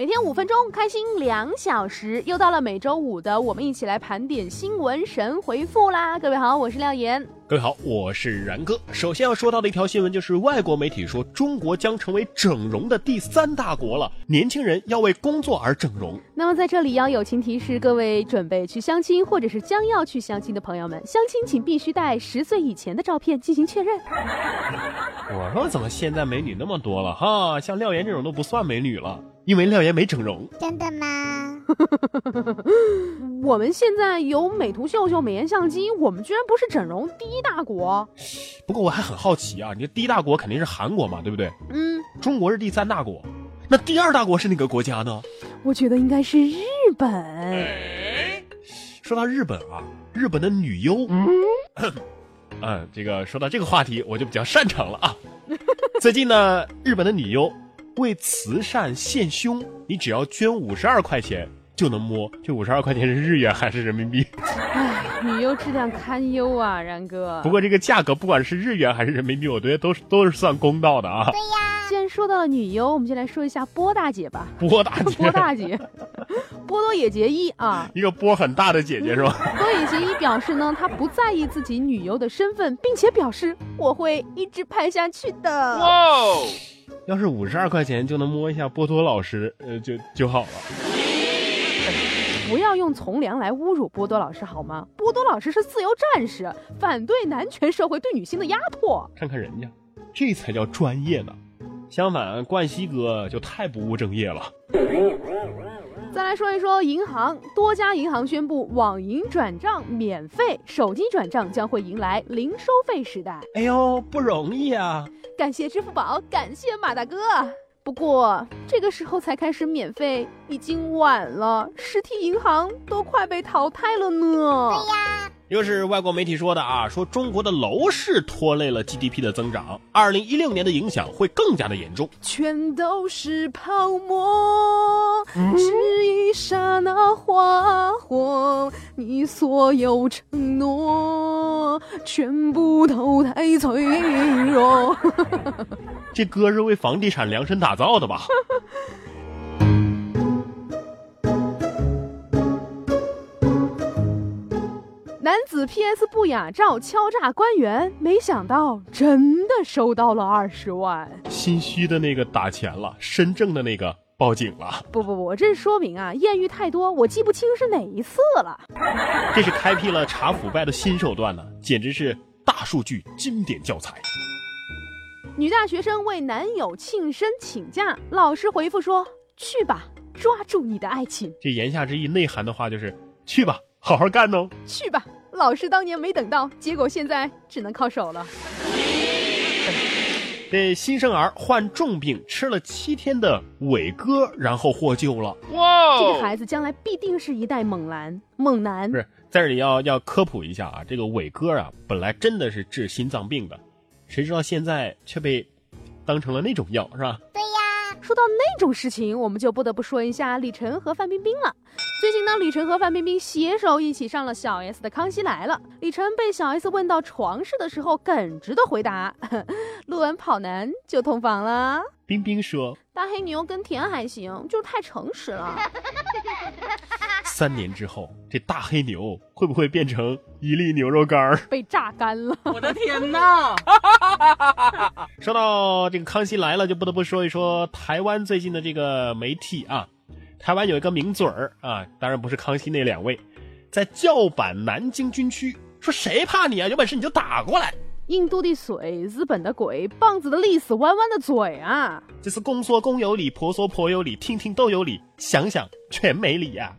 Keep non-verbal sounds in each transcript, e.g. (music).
每天五分钟，开心两小时，又到了每周五的我们一起来盘点新闻神回复啦！各位好，我是廖岩。各位好，我是然哥。首先要说到的一条新闻就是，外国媒体说中国将成为整容的第三大国了，年轻人要为工作而整容。那么在这里要友情提示各位准备去相亲或者是将要去相亲的朋友们，相亲请必须带十岁以前的照片进行确认。我说怎么现在美女那么多了哈？像廖岩这种都不算美女了，因为廖岩没整容。真的吗？(laughs) 我们现在有美图秀秀、美颜相机，我们居然不是整容第一大国。不过我还很好奇啊，你第一大国肯定是韩国嘛，对不对？嗯，中国是第三大国，那第二大国是哪个国家呢？我觉得应该是日本。说到日本啊，日本的女优，嗯，(coughs) 这个说到这个话题，我就比较擅长了啊。最近呢，日本的女优为慈善献胸，你只要捐五十二块钱。就能摸，这五十二块钱是日元还是人民币？哎，女优质量堪忧啊，然哥。不过这个价格不管是日元还是人民币，我觉得都是都是算公道的啊。对呀。既然说到了女优，我们就来说一下波大姐吧。波大姐，波大姐，(laughs) 波多野结衣啊，一个波很大的姐姐是吧？波多野结衣表示呢，她不在意自己女优的身份，并且表示我会一直拍下去的。哇，要是五十二块钱就能摸一下波多老师，呃，就就好了。不要用从良来侮辱波多老师好吗？波多老师是自由战士，反对男权社会对女性的压迫。看看人家，这才叫专业呢。相反，冠希哥就太不务正业了。再来说一说银行，多家银行宣布网银转账免费，手机转账将会迎来零收费时代。哎呦，不容易啊！感谢支付宝，感谢马大哥。不过这个时候才开始免费，已经晚了，实体银行都快被淘汰了呢。对呀，又是外国媒体说的啊，说中国的楼市拖累了 GDP 的增长，二零一六年的影响会更加的严重。全都是泡沫，只一刹那花火，你所有承诺全部都太脆弱。(laughs) 这歌是为房地产量身打造的吧？男子 PS 不雅照敲诈官员，没想到真的收到了二十万。心虚的那个打钱了，身正的那个报警了。不不不，这说明啊，艳遇太多，我记不清是哪一次了。这是开辟了查腐败的新手段呢，简直是大数据经典教材。女大学生为男友庆生请假，老师回复说：“去吧，抓住你的爱情。”这言下之意内涵的话就是：“去吧，好好干哦。”去吧，老师当年没等到，结果现在只能靠手了。这新生儿患重病，吃了七天的伟哥，然后获救了。哇！这个孩子将来必定是一代猛男。猛男不是在这里要要科普一下啊，这个伟哥啊，本来真的是治心脏病的。谁知道现在却被当成了那种药，是吧？对呀。说到那种事情，我们就不得不说一下李晨和范冰冰了。最近呢，李晨和范冰冰携手一起上了小 S 的《康熙来了》。李晨被小 S 问到床事的时候，耿直的回答：“ (laughs) 录完跑男就同房了。”冰冰说：“大黑牛跟甜还行，就是太诚实了。(laughs) ”三年之后，这大黑牛会不会变成一粒牛肉干儿被榨干了？我的天哪！(laughs) 说到这个《康熙来了》，就不得不说一说台湾最近的这个媒体啊。台湾有一个名嘴儿啊，当然不是康熙那两位，在叫板南京军区，说谁怕你啊？有本事你就打过来。印度的水，日本的鬼，棒子的历史，弯弯的嘴啊！这是公说公有理，婆说婆有理，听听都有理，想想全没理呀。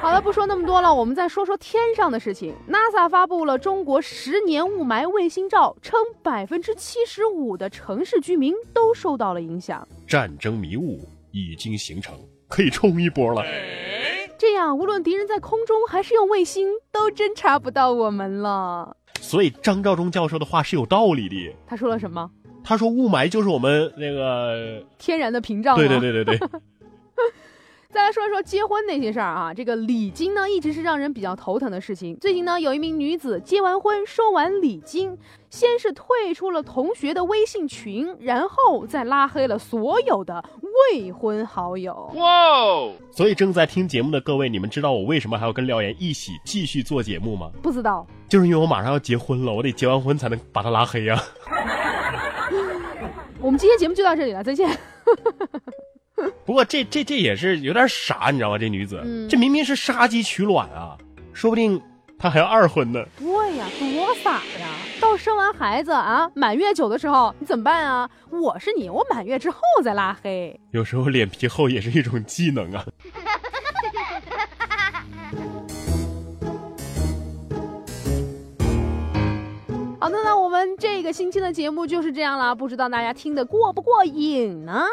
好了，不说那么多了，我们再说说天上的事情。NASA 发布了中国十年雾霾卫星照，称百分之七十五的城市居民都受到了影响。战争迷雾已经形成，可以冲一波了。这样，无论敌人在空中还是用卫星，都侦察不到我们了。所以张召忠教授的话是有道理的。他说了什么？他说雾霾就是我们那个天然的屏障。对对对对对。(laughs) 再来说一说结婚那些事儿啊，这个礼金呢，一直是让人比较头疼的事情。最近呢，有一名女子结完婚收完礼金，先是退出了同学的微信群，然后再拉黑了所有的未婚好友。哇！所以正在听节目的各位，你们知道我为什么还要跟廖岩一起继续做节目吗？不知道，就是因为我马上要结婚了，我得结完婚才能把他拉黑呀。(laughs) 我们今天节目就到这里了，再见。(laughs) 不过这这这也是有点傻，你知道吗？这女子，嗯这明明是杀鸡取卵啊，说不定她还要二婚呢。对呀，多傻呀！到生完孩子啊，满月酒的时候，你怎么办啊？我是你，我满月之后再拉黑。有时候脸皮厚也是一种技能啊。(laughs) 好的，那我们这个星期的节目就是这样了，不知道大家听得过不过瘾呢？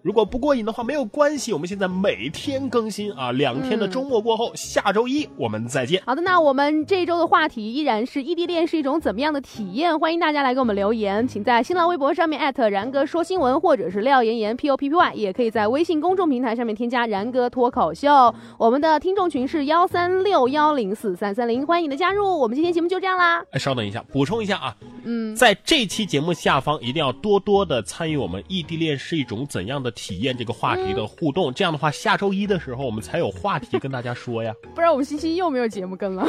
如果不过瘾的话，没有关系，我们现在每天更新啊，两天的周末过后，下周一我们再见。好的，那我们这周的话题依然是异地恋是一种怎么样的体验？欢迎大家来给我们留言，请在新浪微博上面艾特然哥说新闻，或者是廖妍妍 P O P P Y，也可以在微信公众平台上面添加然哥脱口秀。我们的听众群是幺三六幺零四三三零，欢迎你的加入。我们今天节目就这样啦，哎，稍等一下，补充一下啊，嗯，在这期节目下方一定要多多的参与我们异地恋是一种怎样的体验这个话题的互动，这样的话下周一的时候我们才有话题跟大家说呀。不然我们星期一又没有节目跟了。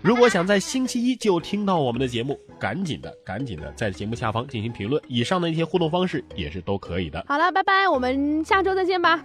如果想在星期一就听到我们的节目，赶紧的，赶紧的在节目下方进行评论。以上的一些互动方式也是都可以的。好了，拜拜，我们下周再见吧。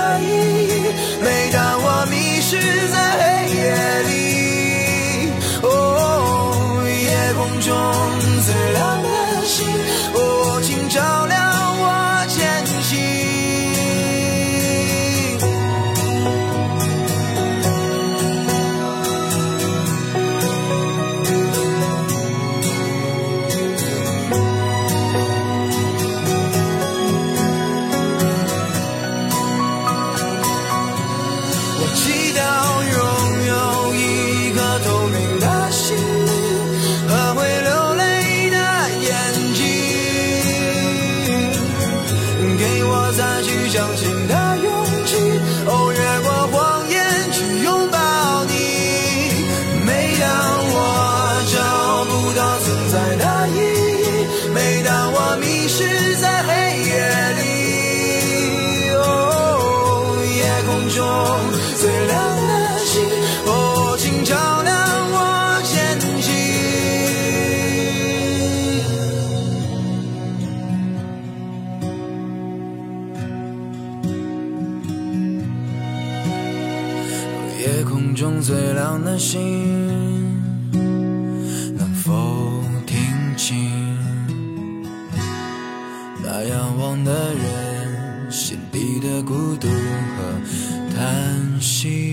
相信他。亮的心，能否听清那仰望的人心底的孤独和叹息？